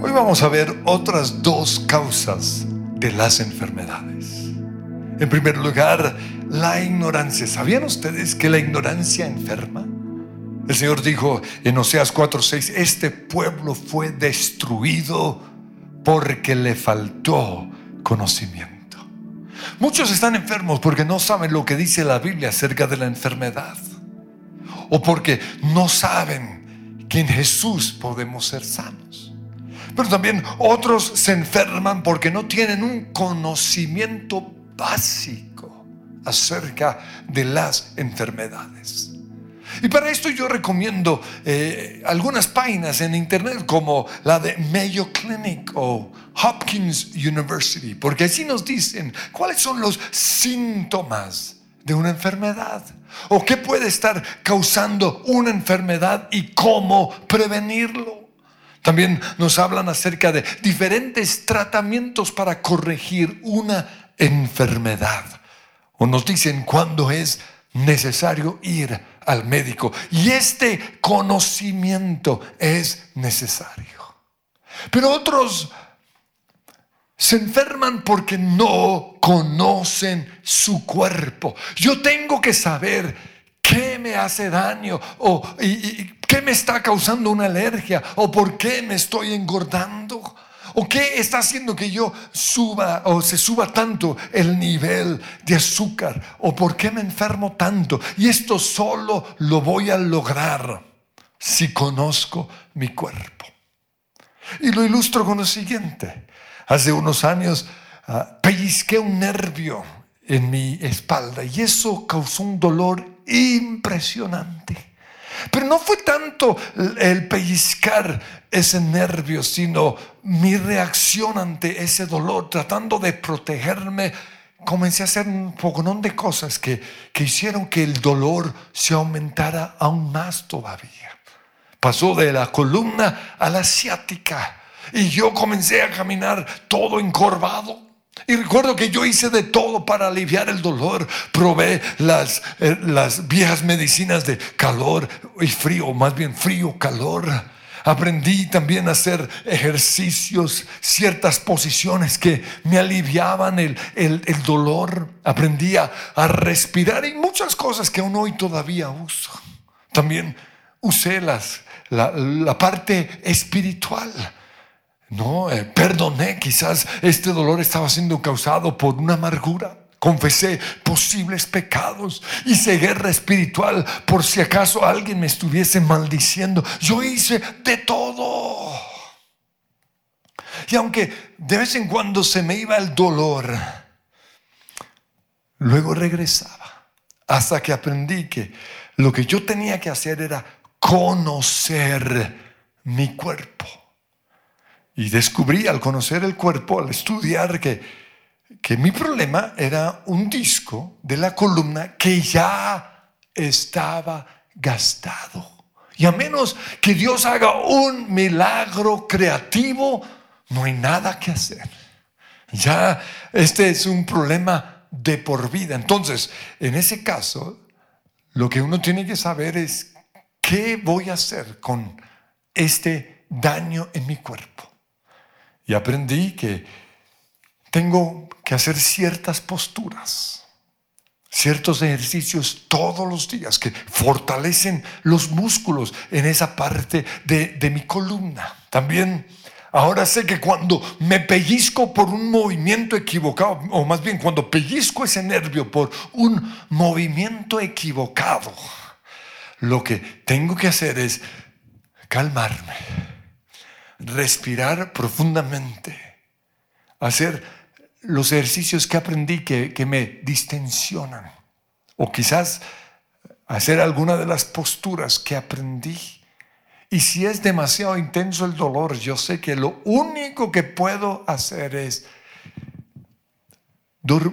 Hoy vamos a ver otras dos causas de las enfermedades. En primer lugar, la ignorancia. ¿Sabían ustedes que la ignorancia enferma? El Señor dijo en Oseas 4:6, este pueblo fue destruido porque le faltó conocimiento. Muchos están enfermos porque no saben lo que dice la Biblia acerca de la enfermedad. O porque no saben que en Jesús podemos ser sanos. Pero también otros se enferman porque no tienen un conocimiento básico acerca de las enfermedades. Y para esto yo recomiendo eh, algunas páginas en internet como la de Mayo Clinic o Hopkins University, porque así nos dicen cuáles son los síntomas de una enfermedad o qué puede estar causando una enfermedad y cómo prevenirlo. También nos hablan acerca de diferentes tratamientos para corregir una enfermedad. O nos dicen cuándo es necesario ir al médico. Y este conocimiento es necesario. Pero otros se enferman porque no conocen su cuerpo. Yo tengo que saber qué me hace daño o qué me está causando una alergia o por qué me estoy engordando. ¿O qué está haciendo que yo suba o se suba tanto el nivel de azúcar? ¿O por qué me enfermo tanto? Y esto solo lo voy a lograr si conozco mi cuerpo. Y lo ilustro con lo siguiente. Hace unos años uh, pellizqué un nervio en mi espalda y eso causó un dolor impresionante. Pero no fue tanto el pellizcar ese nervio, sino mi reacción ante ese dolor, tratando de protegerme. Comencé a hacer un poco de cosas que, que hicieron que el dolor se aumentara aún más todavía. Pasó de la columna a la ciática y yo comencé a caminar todo encorvado. Y recuerdo que yo hice de todo para aliviar el dolor. Probé las, eh, las viejas medicinas de calor y frío, más bien frío, calor. Aprendí también a hacer ejercicios, ciertas posiciones que me aliviaban el, dolor. Aprendí a, respirar y muchas cosas que aún hoy todavía uso. También usé las, la, la parte espiritual no, eh, perdoné, quizás este dolor estaba siendo causado por una amargura. Confesé posibles pecados. Hice guerra espiritual por si acaso alguien me estuviese maldiciendo. Yo hice de todo. Y aunque de vez en cuando se me iba el dolor, luego regresaba. Hasta que aprendí que lo que yo tenía que hacer era conocer mi cuerpo. Y descubrí al conocer el cuerpo, al estudiar, que, que mi problema era un disco de la columna que ya estaba gastado. Y a menos que Dios haga un milagro creativo, no hay nada que hacer. Ya este es un problema de por vida. Entonces, en ese caso, lo que uno tiene que saber es qué voy a hacer con este daño en mi cuerpo. Y aprendí que tengo que hacer ciertas posturas, ciertos ejercicios todos los días que fortalecen los músculos en esa parte de, mi columna. También ahora sé que cuando me pellizco por un movimiento equivocado, o más bien cuando pellizco ese nervio por un movimiento equivocado, lo que tengo que hacer es calmarme respirar profundamente, hacer los ejercicios que aprendí que, que me distensionan, o quizás hacer alguna de las posturas que aprendí. Y si es demasiado intenso el dolor, yo sé que lo único que puedo hacer es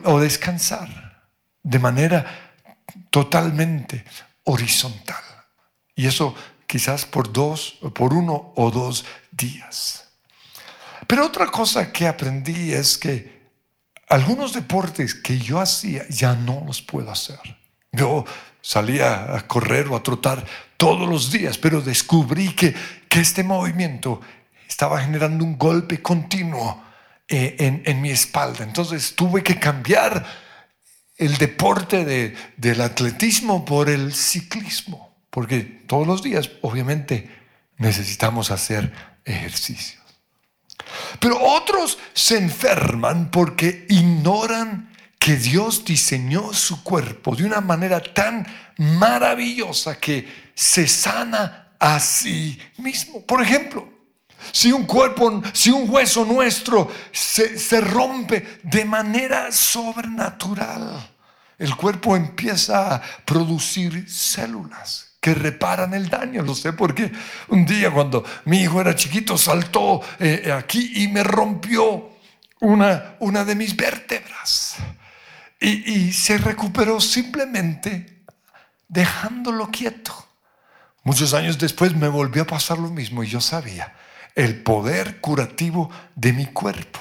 o descansar de manera totalmente horizontal. Y eso quizás por dos, por uno o dos días. Pero otra cosa que aprendí es que algunos deportes que yo hacía ya no los puedo hacer. Yo salía a correr o a trotar todos los días, pero descubrí que, que este movimiento estaba generando un golpe continuo eh, en, en, mi espalda. Entonces tuve que cambiar el deporte de, del atletismo por el ciclismo, porque todos los días obviamente necesitamos hacer ejercicios. Pero otros se enferman porque ignoran que Dios diseñó su cuerpo de una manera tan maravillosa que se sana a sí mismo. Por ejemplo, si un cuerpo, si un hueso nuestro se, se rompe de manera sobrenatural, el cuerpo empieza a producir células que reparan el daño. Lo sé porque un día cuando mi hijo era chiquito saltó eh, aquí y me rompió una, una de mis vértebras. Y, y se recuperó simplemente dejándolo quieto. Muchos años después me volvió a pasar lo mismo y yo sabía el poder curativo de mi cuerpo.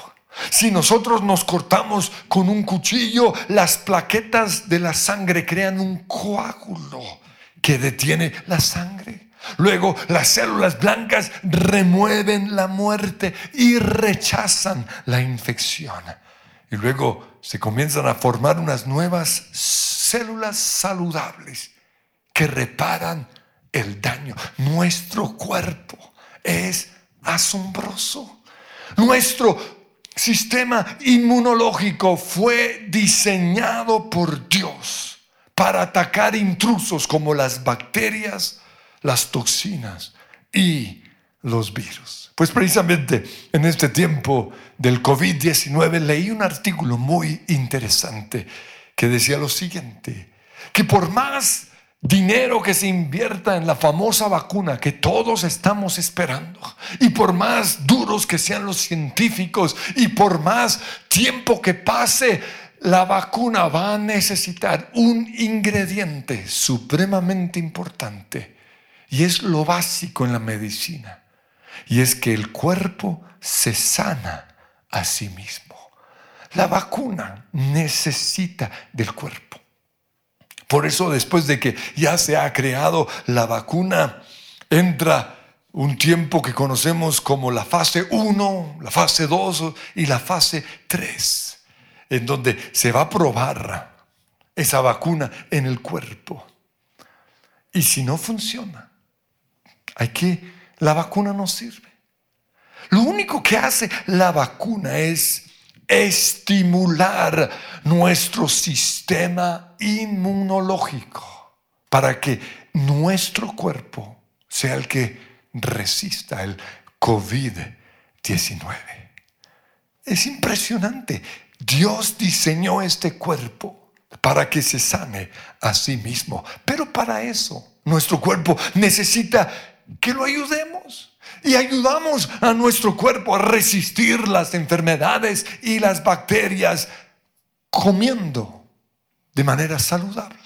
Si nosotros nos cortamos con un cuchillo, las plaquetas de la sangre crean un coágulo que detiene la sangre. Luego las células blancas remueven la muerte y rechazan la infección. Y luego se comienzan a formar unas nuevas células saludables que reparan el daño. Nuestro cuerpo es asombroso. Nuestro sistema inmunológico fue diseñado por Dios para atacar intrusos como las bacterias, las toxinas y los virus. Pues precisamente en este tiempo del COVID-19 leí un artículo muy interesante que decía lo siguiente, que por más dinero que se invierta en la famosa vacuna que todos estamos esperando. Y por más duros que sean los científicos y por más tiempo que pase, la vacuna va a necesitar un ingrediente supremamente importante. Y es lo básico en la medicina. Y es que el cuerpo se sana a sí mismo. La vacuna necesita del cuerpo. Por eso después de que ya se ha creado la vacuna, entra un tiempo que conocemos como la fase 1, la fase 2 y la fase 3, en donde se va a probar esa vacuna en el cuerpo. Y si no funciona, hay que, la vacuna no sirve. Lo único que hace la vacuna es estimular nuestro sistema inmunológico para que nuestro cuerpo sea el que resista el COVID-19. Es impresionante. Dios diseñó este cuerpo para que se sane a sí mismo. Pero para eso, nuestro cuerpo necesita que lo ayudemos y ayudamos a nuestro cuerpo a resistir las enfermedades y las bacterias comiendo de manera saludable.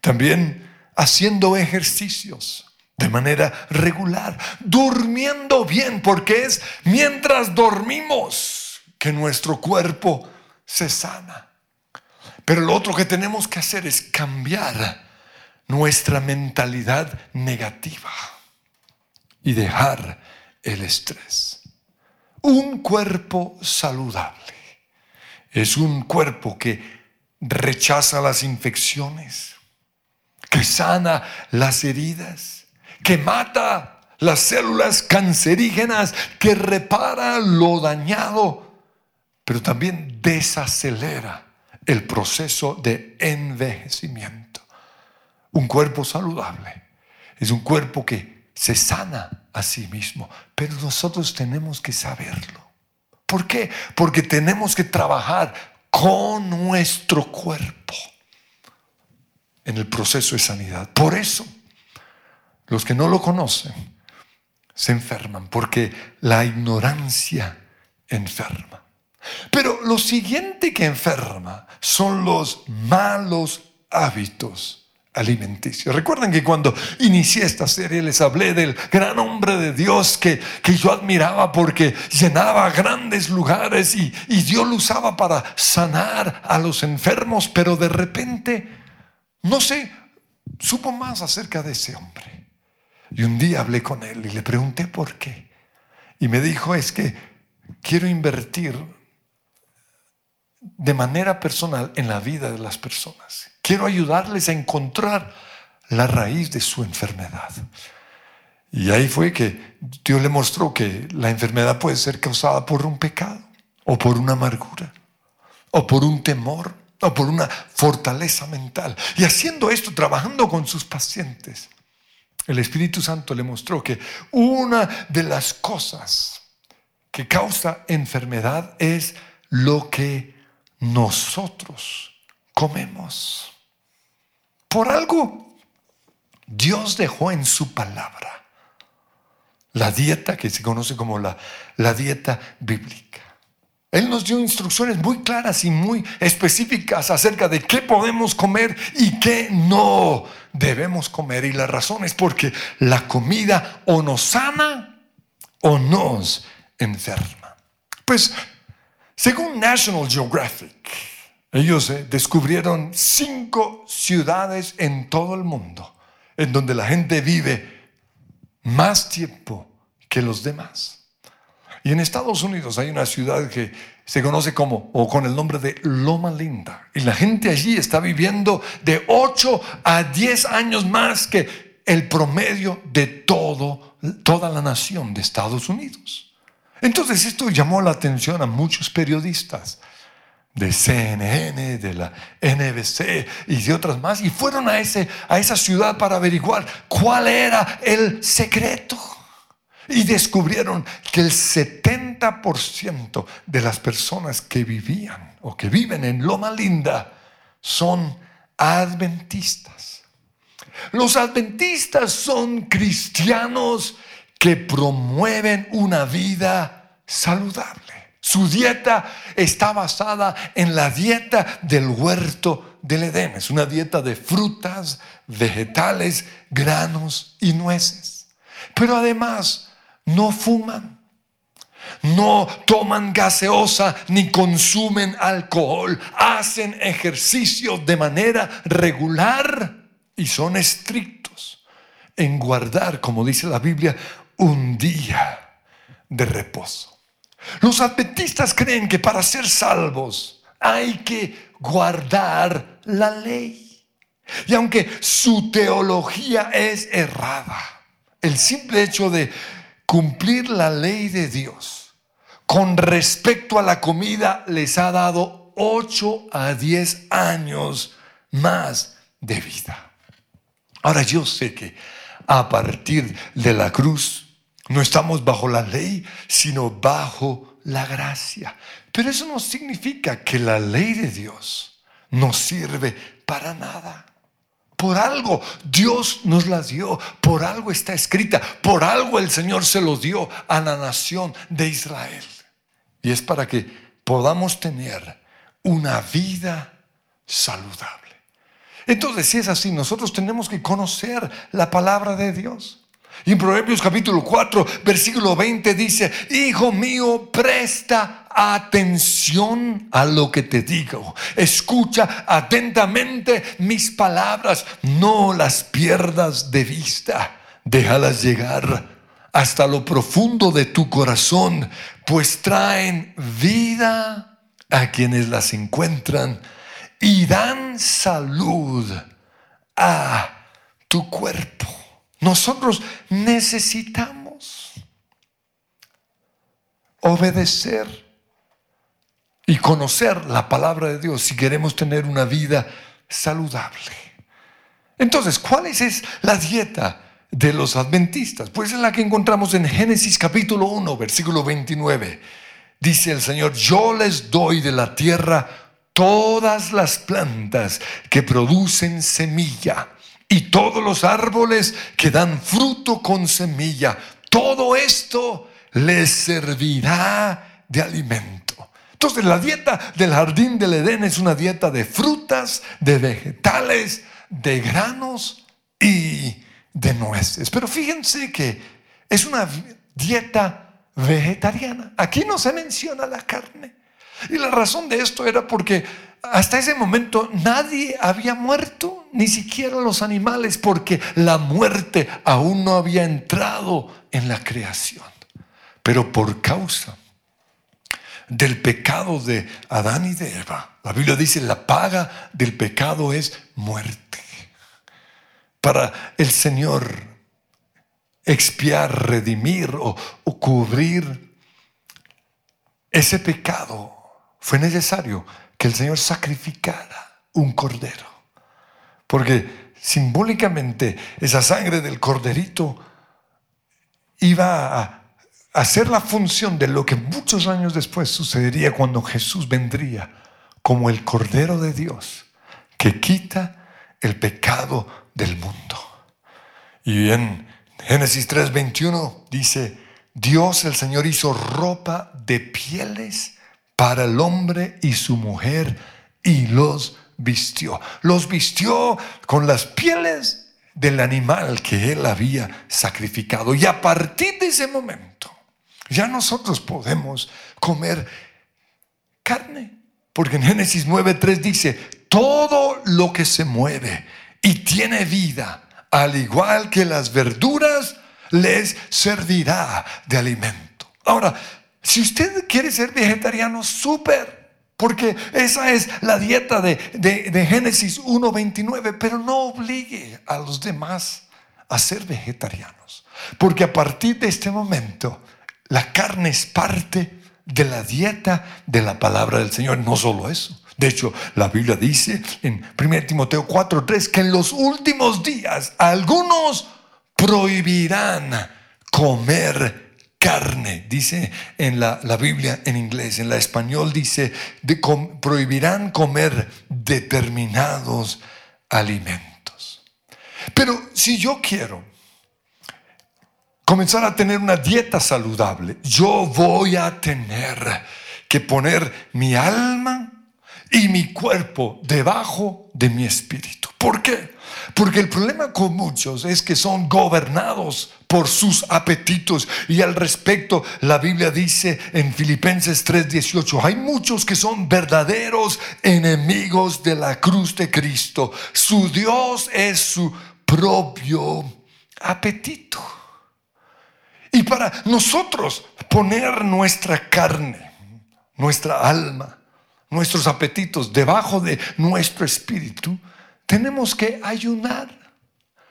También haciendo ejercicios de manera regular, durmiendo bien, porque es mientras dormimos que nuestro cuerpo se sana. Pero lo otro que tenemos que hacer es cambiar nuestra mentalidad negativa y dejar el estrés. Un cuerpo saludable es un cuerpo que rechaza las infecciones, que sana las heridas, que mata las células cancerígenas, que repara lo dañado, pero también desacelera el proceso de envejecimiento. Un cuerpo saludable es un cuerpo que se sana a sí mismo. Pero nosotros tenemos que saberlo. ¿Por qué? Porque tenemos que trabajar con nuestro cuerpo en el proceso de sanidad. Por eso, los que no lo conocen se enferman, porque la ignorancia enferma. Pero lo siguiente que enferma son los malos hábitos alimenticio. Recuerden que cuando inicié esta serie les hablé del gran hombre de Dios que, que yo admiraba porque llenaba grandes lugares y, y Dios lo usaba para sanar a los enfermos, pero de repente, no sé, supo más acerca de ese hombre. Y un día hablé con él y le pregunté por qué. y me dijo, es que quiero invertir de manera personal en la vida de las personas. Quiero ayudarles a encontrar la raíz de su enfermedad. Y ahí fue que Dios le mostró que la enfermedad puede ser causada por un pecado, o por una amargura, o por un temor, o por una fortaleza mental. Y haciendo esto, trabajando con sus pacientes, el Espíritu Santo le mostró que una de las cosas que causa enfermedad es lo que nosotros comemos. Por algo, Dios dejó en su palabra la dieta que se conoce como la, la dieta bíblica. Él nos dio instrucciones muy claras y muy específicas acerca de qué podemos comer y qué no debemos comer. Y la razón es porque la comida o nos sana o nos enferma. Pues, según National Geographic, ellos eh, descubrieron cinco ciudades en todo el mundo en donde la gente vive más tiempo que los demás. Y en Estados Unidos hay una ciudad que se conoce como, o con el nombre de Loma Linda. Y la gente allí está viviendo de 8 a 10 años más que el promedio de todo, toda la nación de Estados Unidos. Entonces esto llamó la atención a muchos periodistas de CNN, de la NBC y de otras más, y fueron a, ese, a esa ciudad para averiguar cuál era el secreto. Y descubrieron que el 70% de las personas que vivían o que viven en Loma Linda son adventistas. Los adventistas son cristianos que promueven una vida saludable. Su dieta está basada en la dieta del huerto del Edén. Es una dieta de frutas, vegetales, granos y nueces. Pero además no fuman, no toman gaseosa ni consumen alcohol, hacen ejercicio de manera regular y son estrictos en guardar, como dice la Biblia, un día de reposo. Los adventistas creen que para ser salvos hay que guardar la ley. Y aunque su teología es errada, el simple hecho de cumplir la ley de Dios con respecto a la comida les ha dado 8 a 10 años más de vida. Ahora yo sé que a partir de la cruz no estamos bajo la ley, sino bajo la gracia. Pero eso no significa que la ley de Dios no sirve para nada. Por algo Dios nos la dio, por algo está escrita, por algo el Señor se lo dio a la nación de Israel. Y es para que podamos tener una vida saludable. Entonces, si es así, nosotros tenemos que conocer la palabra de Dios. Y en Proverbios capítulo 4, versículo 20 dice, Hijo mío, presta atención a lo que te digo. Escucha atentamente mis palabras, no las pierdas de vista. Déjalas llegar hasta lo profundo de tu corazón, pues traen vida a quienes las encuentran y dan salud a tu cuerpo. Nosotros necesitamos obedecer y conocer la palabra de Dios si queremos tener una vida saludable. Entonces, ¿cuál es la dieta de los adventistas? Pues es la que encontramos en Génesis capítulo 1, versículo 29. Dice el Señor, yo les doy de la tierra todas las plantas que producen semilla y todos los árboles que dan fruto con semilla. Todo esto les servirá de alimento. Entonces la dieta del jardín del Edén es una dieta de frutas, de vegetales, de granos y de nueces. Pero fíjense que es una dieta vegetariana. Aquí no se menciona la carne. Y la razón de esto era porque hasta ese momento nadie había muerto, ni siquiera los animales, porque la muerte aún no había entrado en la creación. pero por causa del pecado de Adán y de Eva. La Biblia dice, la paga del pecado es muerte. Para el Señor expiar, redimir o, cubrir ese pecado, fue necesario que el Señor sacrificara un cordero. Porque simbólicamente esa sangre del corderito iba a hacer la función de lo que muchos años después sucedería cuando Jesús vendría como el Cordero de Dios que quita el pecado del mundo. Y en Génesis 3:21 dice, Dios el Señor hizo ropa de pieles para el hombre y su mujer y los vistió. Los vistió con las pieles del animal que él había sacrificado. Y a partir de ese momento, ya nosotros podemos comer carne. Porque en Génesis 9.3 dice, todo lo que se mueve y tiene vida, al igual que las verduras, les servirá de alimento. Ahora, si usted quiere ser vegetariano, súper. Porque esa es la dieta de, de, de Génesis 1.29, pero no obligue a los demás a ser vegetarianos. Porque a partir de este momento, la carne es parte de la dieta de la palabra del Señor. No solo eso. De hecho, la Biblia dice en 1 Timoteo 4:3 que en los últimos días algunos prohibirán comer carne. Dice en la, Biblia en inglés, en la español dice, prohibirán comer determinados alimentos. Pero si yo quiero comenzar a tener una dieta saludable, yo voy a tener que poner mi alma y mi cuerpo debajo de mi espíritu. ¿Por qué? Porque el problema con muchos es que son gobernados por sus apetitos. Y al respecto, la Biblia dice en Filipenses 3:18, hay muchos que son verdaderos enemigos de la cruz de Cristo. Su Dios es su propio apetito. Y para nosotros poner nuestra carne, nuestra alma, nuestros apetitos debajo de nuestro espíritu, tenemos que ayunar.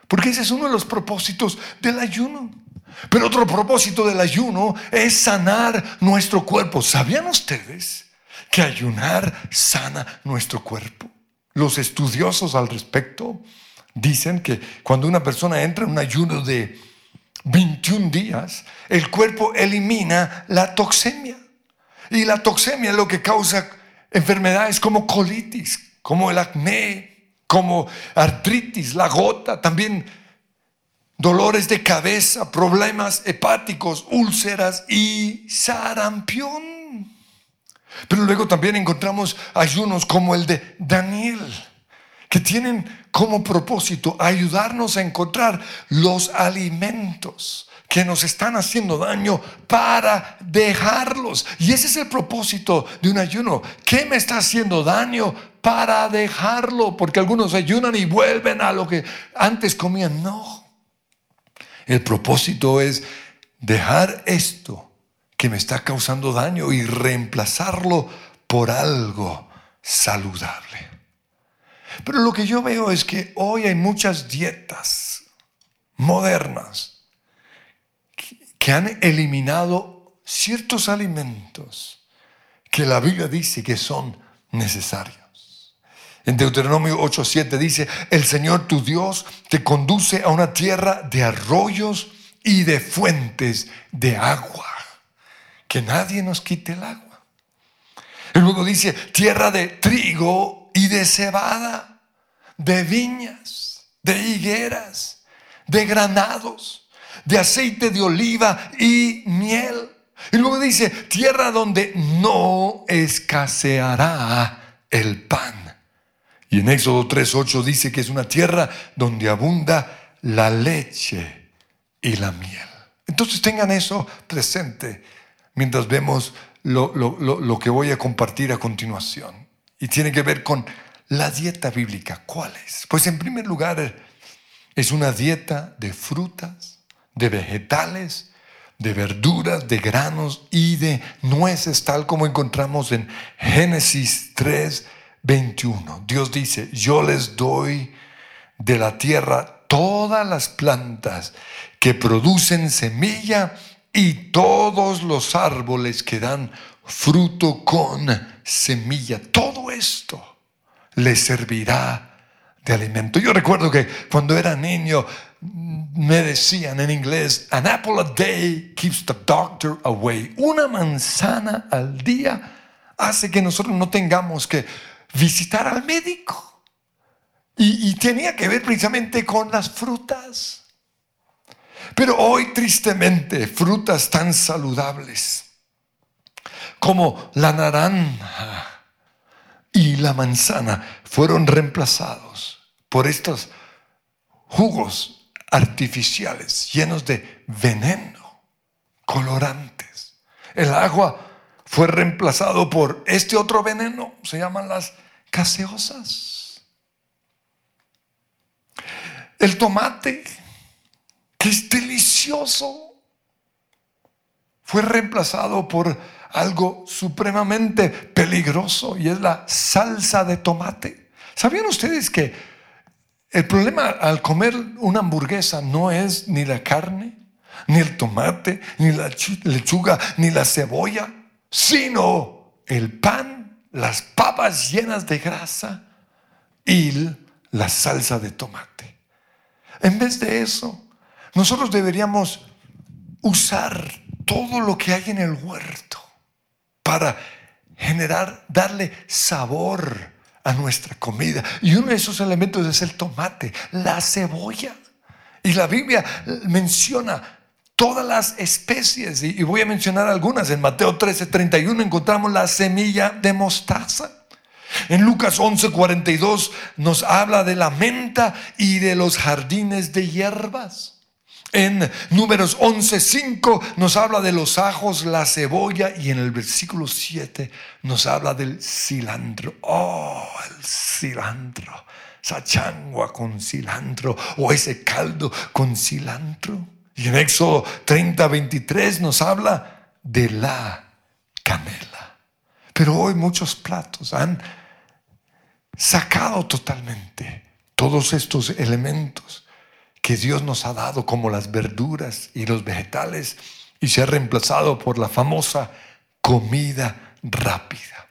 Porque ese es uno de los propósitos del ayuno. Pero otro propósito del ayuno es sanar nuestro cuerpo. ¿Sabían ustedes que ayunar sana nuestro cuerpo? Los estudiosos al respecto dicen que cuando una persona entra en un ayuno de 21 días, el cuerpo elimina la toxemia. Y la toxemia es lo que causa enfermedades como colitis, como el acné, como artritis, la gota, también dolores de cabeza, problemas hepáticos, úlceras y sarampión. Pero luego también encontramos ayunos como el de Daniel que tienen como propósito ayudarnos a encontrar los alimentos que nos están haciendo daño para dejarlos. Y ese es el propósito de un ayuno. ¿Qué me está haciendo daño para dejarlo? Porque algunos ayunan y vuelven a lo que antes comían. No. El propósito es dejar esto que me está causando daño y reemplazarlo por algo saludable. Pero lo que yo veo es que hoy hay muchas dietas modernas que han eliminado ciertos alimentos que la Biblia dice que son necesarios. En Deuteronomio 8:7 dice, el Señor tu Dios te conduce a una tierra de arroyos y de fuentes de agua. Que nadie nos quite el agua. Y luego dice, tierra de trigo y de cebada, de viñas, de higueras, de granados, de aceite de oliva y miel. Y luego dice, tierra donde no escaseará el pan. Y en Éxodo 3.8 dice que es una tierra donde abunda la leche y la miel. Entonces tengan eso presente mientras vemos lo, lo que voy a compartir a continuación. Y tiene que ver con la dieta bíblica. ¿Cuál es? Pues en primer lugar es una dieta de frutas, de vegetales, de verduras, de granos y de nueces, tal como encontramos en Génesis 3, 21. Dios dice, yo les doy de la tierra todas las plantas que producen semilla y todos los árboles que dan fruto con semilla. Todo esto les servirá de alimento. Yo recuerdo que cuando era niño me decían en inglés, an apple a day keeps the doctor away. Una manzana al día hace que nosotros no tengamos que visitar al médico. Y, tenía que ver precisamente con las frutas. Pero hoy tristemente frutas tan saludables como la naranja y la manzana fueron reemplazados por estos jugos artificiales llenos de veneno, colorantes. El agua fue reemplazado por este otro veneno, se llaman las gaseosas. El tomate, que es delicioso, fue reemplazado por algo supremamente peligroso y es la salsa de tomate. ¿Sabían ustedes que el problema al comer una hamburguesa no es ni la carne, ni el tomate, ni la lechuga, ni la cebolla, sino el pan, las papas llenas de grasa y la salsa de tomate. En vez de eso, nosotros deberíamos usar todo lo que hay en el huerto para generar, darle sabor a nuestra comida. Y uno de esos elementos es el tomate, la cebolla. Y la Biblia menciona todas las especies, y voy a mencionar algunas. En Mateo 13, 31 encontramos la semilla de mostaza. En Lucas 11, 42 nos habla de la menta y de los jardines de hierbas. En números 11.5 nos habla de los ajos, la cebolla y en el versículo 7 nos habla del cilantro. Oh, el cilantro. Esa changua con cilantro o ese caldo con cilantro. Y en Éxodo 30, 23 nos habla de la canela. Pero hoy muchos platos han sacado totalmente todos estos elementos que Dios nos ha dado como las verduras y los vegetales y se ha reemplazado por la famosa comida rápida.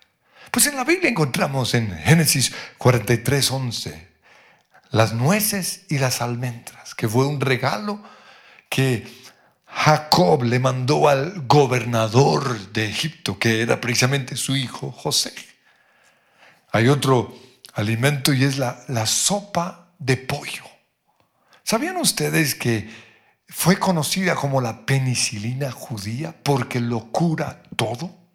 Pues en la Biblia encontramos en Génesis 43, 11 las nueces y las almendras, que fue un regalo que Jacob le mandó al gobernador de Egipto, que era precisamente su hijo José. Hay otro alimento y es la, la sopa de pollo. ¿Sabían ustedes que fue conocida como la penicilina judía porque lo cura todo?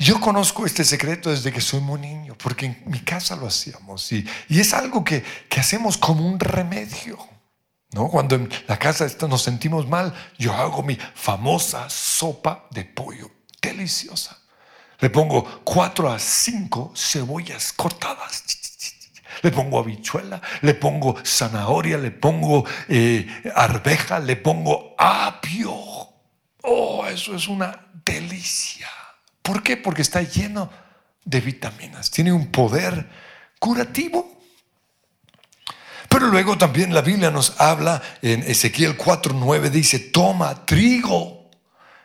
Yo conozco este secreto desde que soy muy niño, porque en mi casa lo hacíamos y, es algo que, hacemos como un remedio. ¿No? Cuando en la casa nos sentimos mal, yo hago mi famosa sopa de pollo, deliciosa. Le pongo cuatro a cinco cebollas cortadas le pongo habichuela, le pongo zanahoria, le pongo eh, arveja, le pongo apio. Oh, eso es una delicia. ¿Por qué? Porque está lleno de vitaminas, tiene un poder curativo. Luego también la Biblia nos habla en Ezequiel 4:9 dice, "Toma trigo,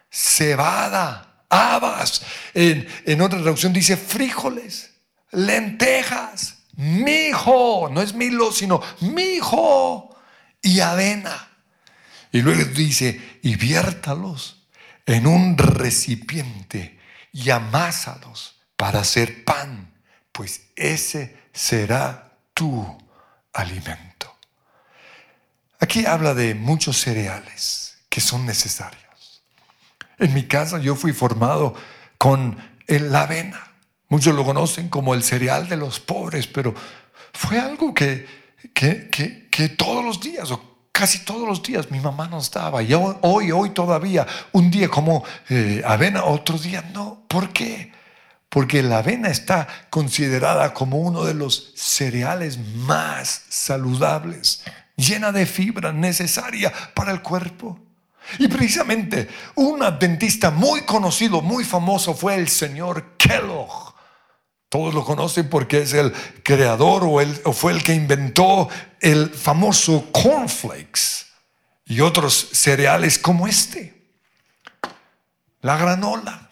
cebada, habas." En, en otra traducción dice frijoles, lentejas, mi hijo, no es Milo, sino mi hijo y avena. Y luego dice, y viértalos en un recipiente y amásalos para hacer pan, pues ese será tu alimento. Aquí habla de muchos cereales que son necesarios. En mi casa yo fui formado con la avena. Muchos lo conocen como el cereal de los pobres, pero fue algo que, que, todos los días, o casi todos los días, mi mamá nos daba. Y hoy, hoy todavía, un día como eh, avena, otro día no. ¿Por qué? Porque la avena está considerada como uno de los cereales más saludables, llena de fibra necesaria para el cuerpo. Y precisamente un adventista muy conocido, muy famoso fue el señor Kellogg. Todos lo conocen porque es el creador o, o fue el que inventó el famoso cornflakes y otros cereales como este, la granola.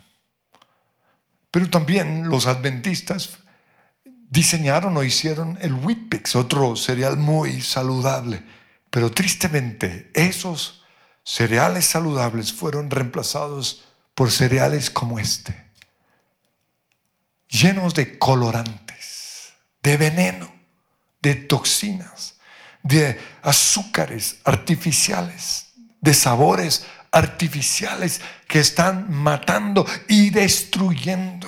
Pero también los adventistas diseñaron o hicieron el Whitpix, otro cereal muy saludable. Pero tristemente, esos cereales saludables fueron reemplazados por cereales como este, llenos de colorantes, de veneno, de toxinas, de azúcares artificiales, de sabores artificiales que están matando y destruyendo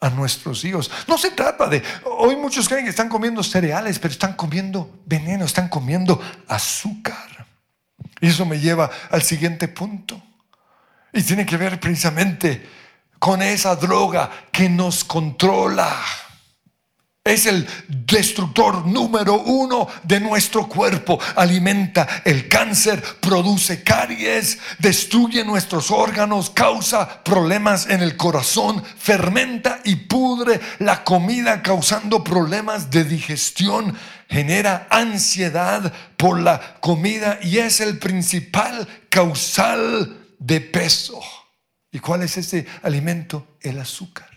a nuestros hijos. No se trata de, hoy muchos creen que están comiendo cereales, pero están comiendo veneno, están comiendo azúcar. Y eso me lleva al siguiente punto. Y tiene que ver precisamente con esa droga que nos controla es el destructor número uno de nuestro cuerpo. Alimenta el cáncer, produce caries, destruye nuestros órganos, causa problemas en el corazón, fermenta y pudre la comida causando problemas de digestión, genera ansiedad por la comida y es el principal causal de peso. ¿Y cuál es ese alimento? El azúcar.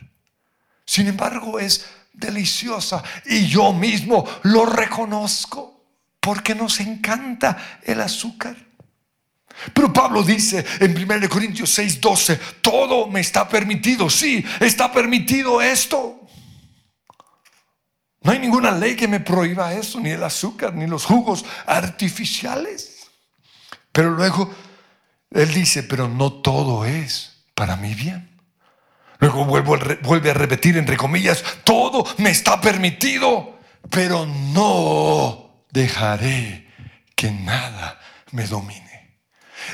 Sin embargo, es deliciosa y yo mismo lo reconozco porque nos encanta el azúcar. Pero Pablo dice en 1 Corintios 6, 12, todo me está permitido, sí, está permitido esto. No hay ninguna ley que me prohíba eso, ni el azúcar, ni los jugos artificiales. Pero luego él dice, pero no todo es para mi bien. Luego vuelve a repetir, entre comillas, todo me está permitido, pero no dejaré que nada me domine.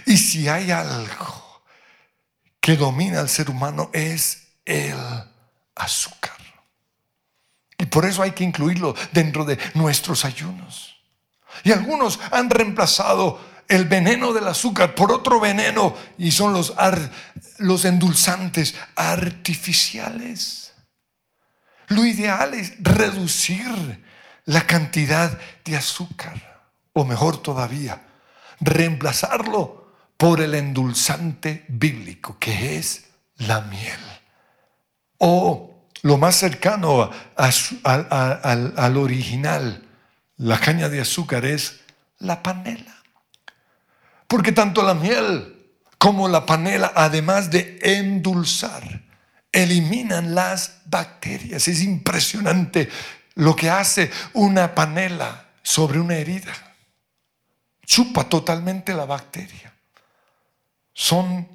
Y si hay algo que domina al ser humano es el azúcar. Y por eso hay que incluirlo dentro de nuestros ayunos. Y algunos han reemplazado el veneno del azúcar por otro veneno y son los, los endulzantes artificiales. Lo ideal es reducir la cantidad de azúcar o mejor todavía, reemplazarlo por el endulzante bíblico que es la miel. O lo más cercano al original, la caña de azúcar es la panela. Porque tanto la miel como la panela, además de endulzar, eliminan las bacterias. Es impresionante lo que hace una panela sobre una herida. Chupa totalmente la bacteria. Son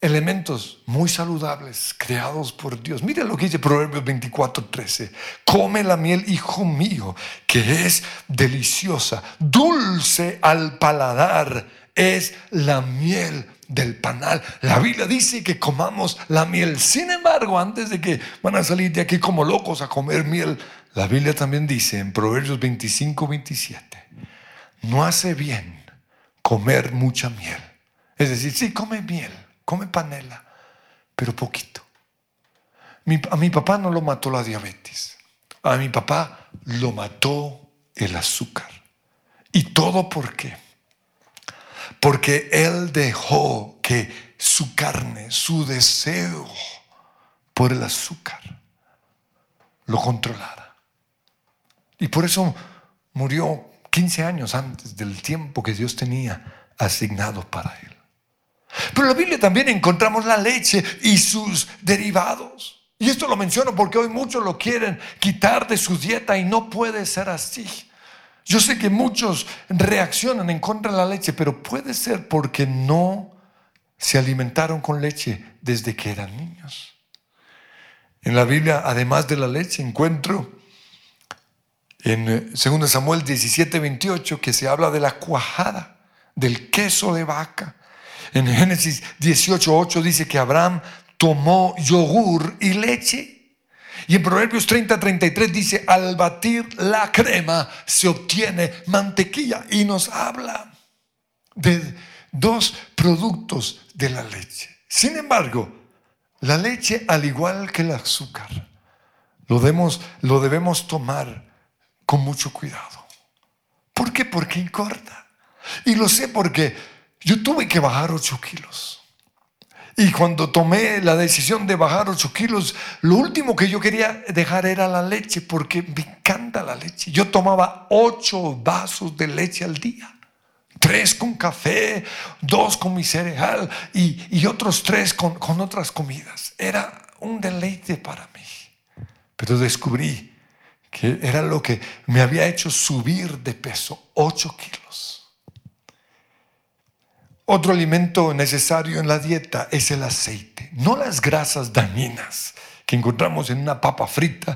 elementos muy saludables creados por Dios. Mira lo que dice Proverbios 24, 13. Come la miel, hijo mío, que es deliciosa, dulce al paladar es la miel del panal. La Biblia dice que comamos la miel. Sin embargo, antes de que van a salir de aquí como locos a comer miel, la Biblia también dice en Proverbios 25, 27, no hace bien comer mucha miel. Es decir, sí, come miel, come panela, pero poquito. a mi papá no lo mató la diabetes. A mi papá lo mató el azúcar. ¿Y todo por qué? porque Él dejó que su carne, su deseo por el azúcar, lo controlara. Y por eso murió 15 años antes del tiempo que Dios tenía asignado para Él. Pero en la Biblia también encontramos la leche y sus derivados. Y esto lo menciono porque hoy muchos lo quieren quitar de su dieta y no puede ser así. Yo sé que muchos reaccionan en contra de la leche, pero puede ser porque no se alimentaron con leche desde que eran niños. En la Biblia, además de la leche, encuentro en 2 eh, Samuel 17, 28 que se habla de la cuajada, del queso de vaca. En Génesis 18, 8 dice que Abraham tomó yogur y leche y en Proverbios 30, 33 dice, al batir la crema se obtiene mantequilla. Y nos habla de, dos productos de la leche. Sin embargo, la leche, al igual que el azúcar, lo debemos, lo debemos tomar con mucho cuidado. ¿Por qué? Porque engorda. Y lo sé porque yo tuve que bajar 8 kilos. Y cuando tomé la decisión de bajar 8 kilos, lo último que yo quería dejar era la leche, porque me encanta la leche. Yo tomaba 8 vasos de leche al día. Tres con café, dos con mi cereal y, otros tres con, con otras comidas. Era un deleite para mí. Pero descubrí que era lo que me había hecho subir de peso, 8 kilos. Otro alimento necesario en la dieta es el aceite, no las grasas dañinas que encontramos en una papa frita,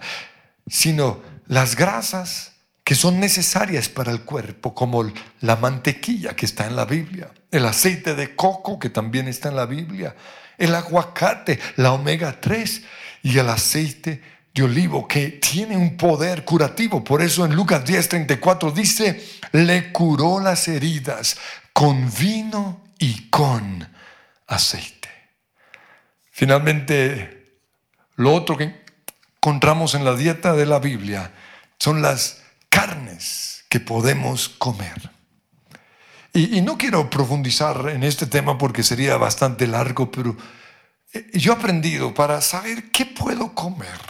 sino las grasas que son necesarias para el cuerpo, como la mantequilla que está en la Biblia, el aceite de coco que también está en la Biblia, el aguacate, la omega 3 y el aceite de olivo que tiene un poder curativo. Por eso en Lucas 10:34 dice, le curó las heridas con vino y con aceite. Finalmente, lo otro que encontramos en la dieta de la Biblia son las carnes que podemos comer. Y, no quiero profundizar en este tema porque sería bastante largo, pero eh, yo he aprendido para saber qué puedo comer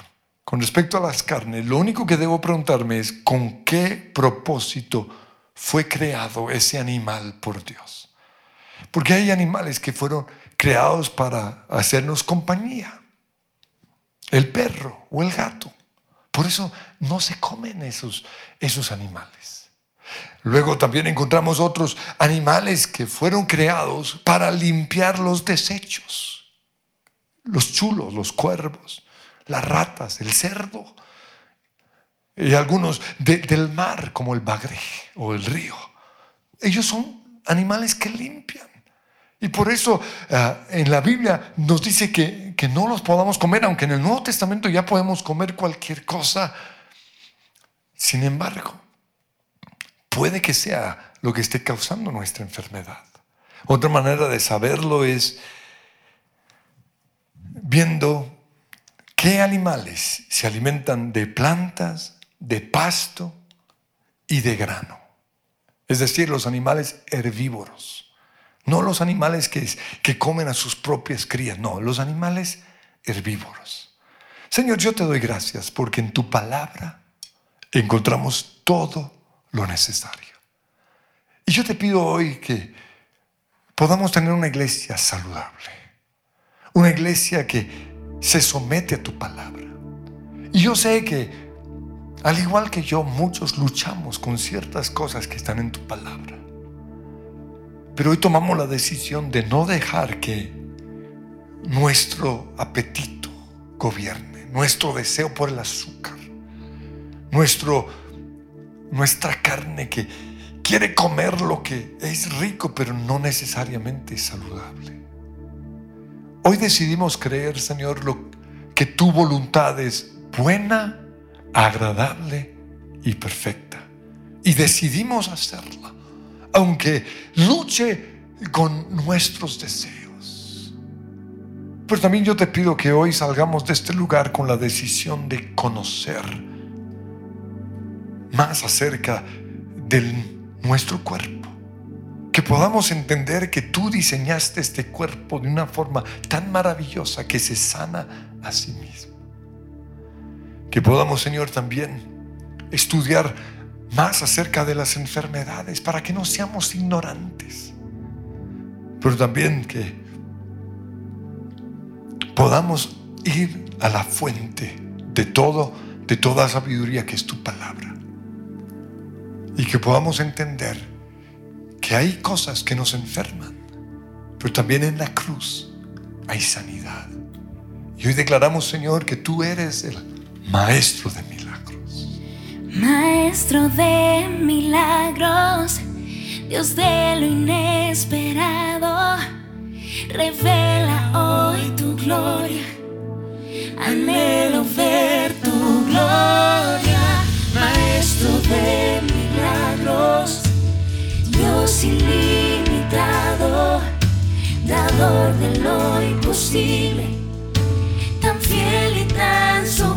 con respecto a las carnes. Lo único que debo preguntarme es con qué propósito fue creado ese animal por Dios. Porque hay animales que fueron creados para hacernos compañía. El perro o el gato. Por eso no se comen esos, esos animales. Luego también encontramos otros animales que fueron creados para limpiar los desechos. Los chulos, los cuervos, las ratas, el cerdo. Y algunos del mar, como el bagre o el río. Ellos son animales que limpian. Y por eso ah, en la Biblia nos dice que, que no los podamos comer, aunque en el Nuevo Testamento ya podemos comer cualquier cosa. Sin embargo, puede que sea lo que esté causando nuestra enfermedad. Otra manera de saberlo es viendo qué animales se alimentan de plantas, de pasto y de grano. Es decir, los animales herbívoros. No los animales que, que comen a sus propias crías, no, los animales herbívoros. Señor, yo te doy gracias porque en tu palabra encontramos todo lo necesario. Y yo te pido hoy que podamos tener una iglesia saludable, una iglesia que se somete a tu palabra. Y yo sé que, al igual que yo, muchos luchamos con ciertas cosas que están en tu palabra. Pero hoy tomamos la decisión de no dejar que nuestro apetito gobierne, nuestro deseo por el azúcar, nuestro, nuestra carne que quiere comer lo que es rico, pero no necesariamente es saludable. Hoy decidimos creer, Señor, lo, que tu voluntad es buena, agradable y perfecta. Y decidimos hacerla aunque luche con nuestros deseos. Pero también yo te pido que hoy salgamos de este lugar con la decisión de conocer más acerca de nuestro cuerpo. Que podamos entender que tú diseñaste este cuerpo de una forma tan maravillosa que se sana a sí mismo. Que podamos, Señor, también estudiar más acerca de las enfermedades para que no seamos ignorantes, pero también que podamos ir a la fuente de todo, de toda sabiduría que es tu palabra. Y que podamos entender que hay cosas que nos enferman, pero también en la cruz hay sanidad. Y hoy declaramos, Señor, que tú eres el maestro de mí Maestro de milagros, Dios de lo inesperado, revela hoy tu gloria. Anhelo ver tu gloria, Maestro de milagros, Dios ilimitado. de lo imposible, tan fiel y tan sublime.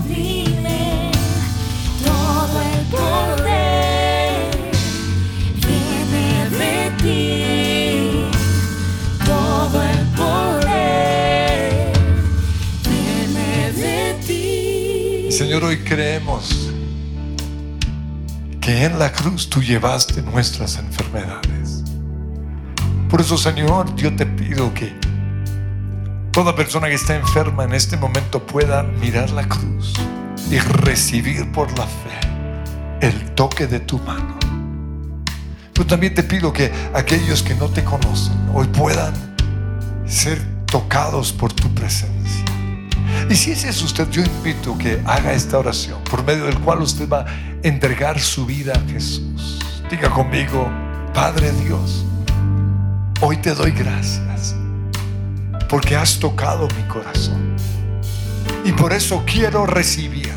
Señor, hoy creemos que en la cruz tú llevaste nuestras enfermedades. Por eso, Señor, yo te pido que toda persona que está enferma en este momento pueda mirar la cruz y recibir por la fe el toque de tu mano. Pero también te pido que aquellos que no te conocen hoy puedan ser tocados por tu presencia. Y si ese es usted, yo invito que haga esta oración por medio del cual usted va a entregar su vida a Jesús. Diga conmigo, Padre Dios, hoy te doy gracias porque has tocado mi corazón. Y por eso quiero recibir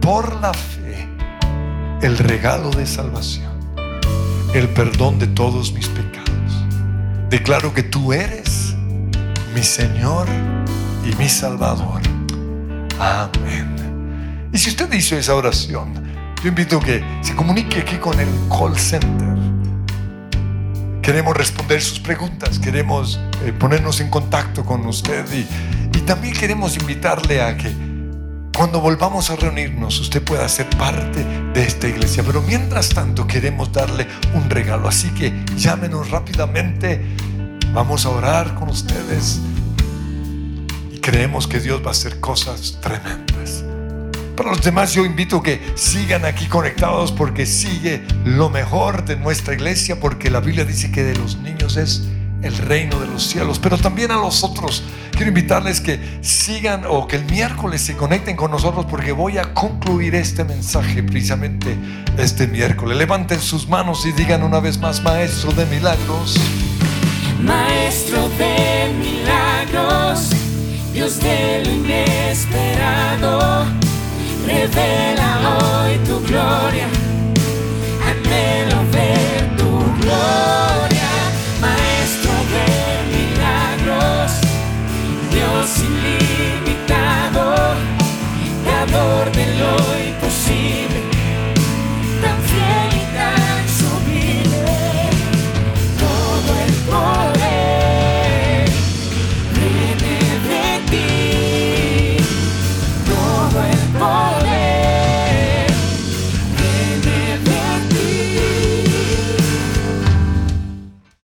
por la fe el regalo de salvación, el perdón de todos mis pecados. Declaro que tú eres mi Señor y mi Salvador. Amén. Y si usted hizo esa oración, yo invito a que se comunique aquí con el call center. Queremos responder sus preguntas, queremos eh, ponernos en contacto con usted y, y también queremos invitarle a que cuando volvamos a reunirnos usted pueda ser parte de esta iglesia. Pero mientras tanto queremos darle un regalo. Así que llámenos rápidamente. Vamos a orar con ustedes. Creemos que Dios va a hacer cosas tremendas. Para los demás yo invito a que sigan aquí conectados porque sigue lo mejor de nuestra iglesia. Porque la Biblia dice que de los niños es el reino de los cielos. Pero también a los otros quiero invitarles que sigan o que el miércoles se conecten con nosotros porque voy a concluir este mensaje precisamente este miércoles. Levanten sus manos y digan una vez más, Maestro de milagros. Maestro de milagros, Dios de inesperado, revela hoy tu gloria, anhelo ver tu gloria, maestro de milagros, Dios